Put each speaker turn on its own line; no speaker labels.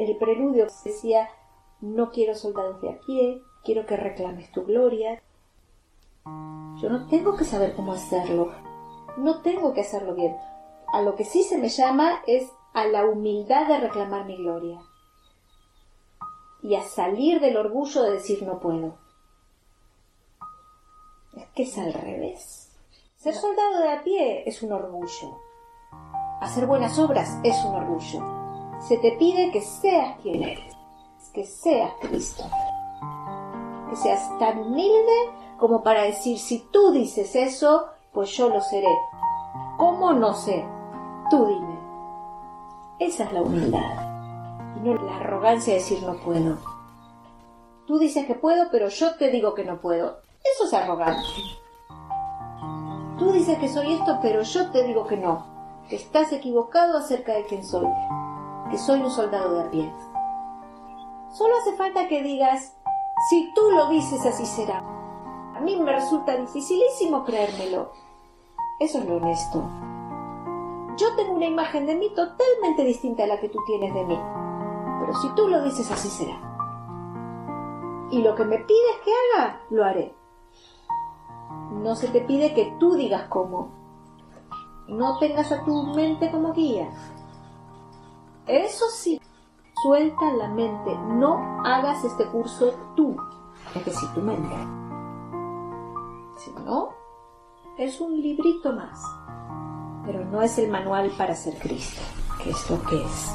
el preludio decía, no quiero soldados de a pie, quiero que reclames tu gloria. Yo no tengo que saber cómo hacerlo, no tengo que hacerlo bien. A lo que sí se me llama es a la humildad de reclamar mi gloria y a salir del orgullo de decir no puedo. Es que es al revés. Ser soldado de a pie es un orgullo. Hacer buenas obras es un orgullo. Se te pide que seas quien eres, que seas Cristo. Que seas tan humilde como para decir, si tú dices eso, pues yo lo seré. ¿Cómo no sé? Tú dime. Esa es la humildad. Y no la arrogancia de decir no puedo. Tú dices que puedo, pero yo te digo que no puedo. Eso es arrogancia. Tú dices que soy esto, pero yo te digo que no. Estás equivocado acerca de quién soy. Que soy un soldado de pie. Solo hace falta que digas, si tú lo dices así será. A mí me resulta dificilísimo creérmelo. Eso es lo honesto. Yo tengo una imagen de mí totalmente distinta a la que tú tienes de mí. Pero si tú lo dices así será. Y lo que me pides que haga, lo haré. No se te pide que tú digas cómo. No tengas a tu mente como guía. Eso sí, suelta la mente. No hagas este curso tú, es decir, tu mente. Si no, es un librito más. Pero no es el manual para ser Cristo, que es lo que es.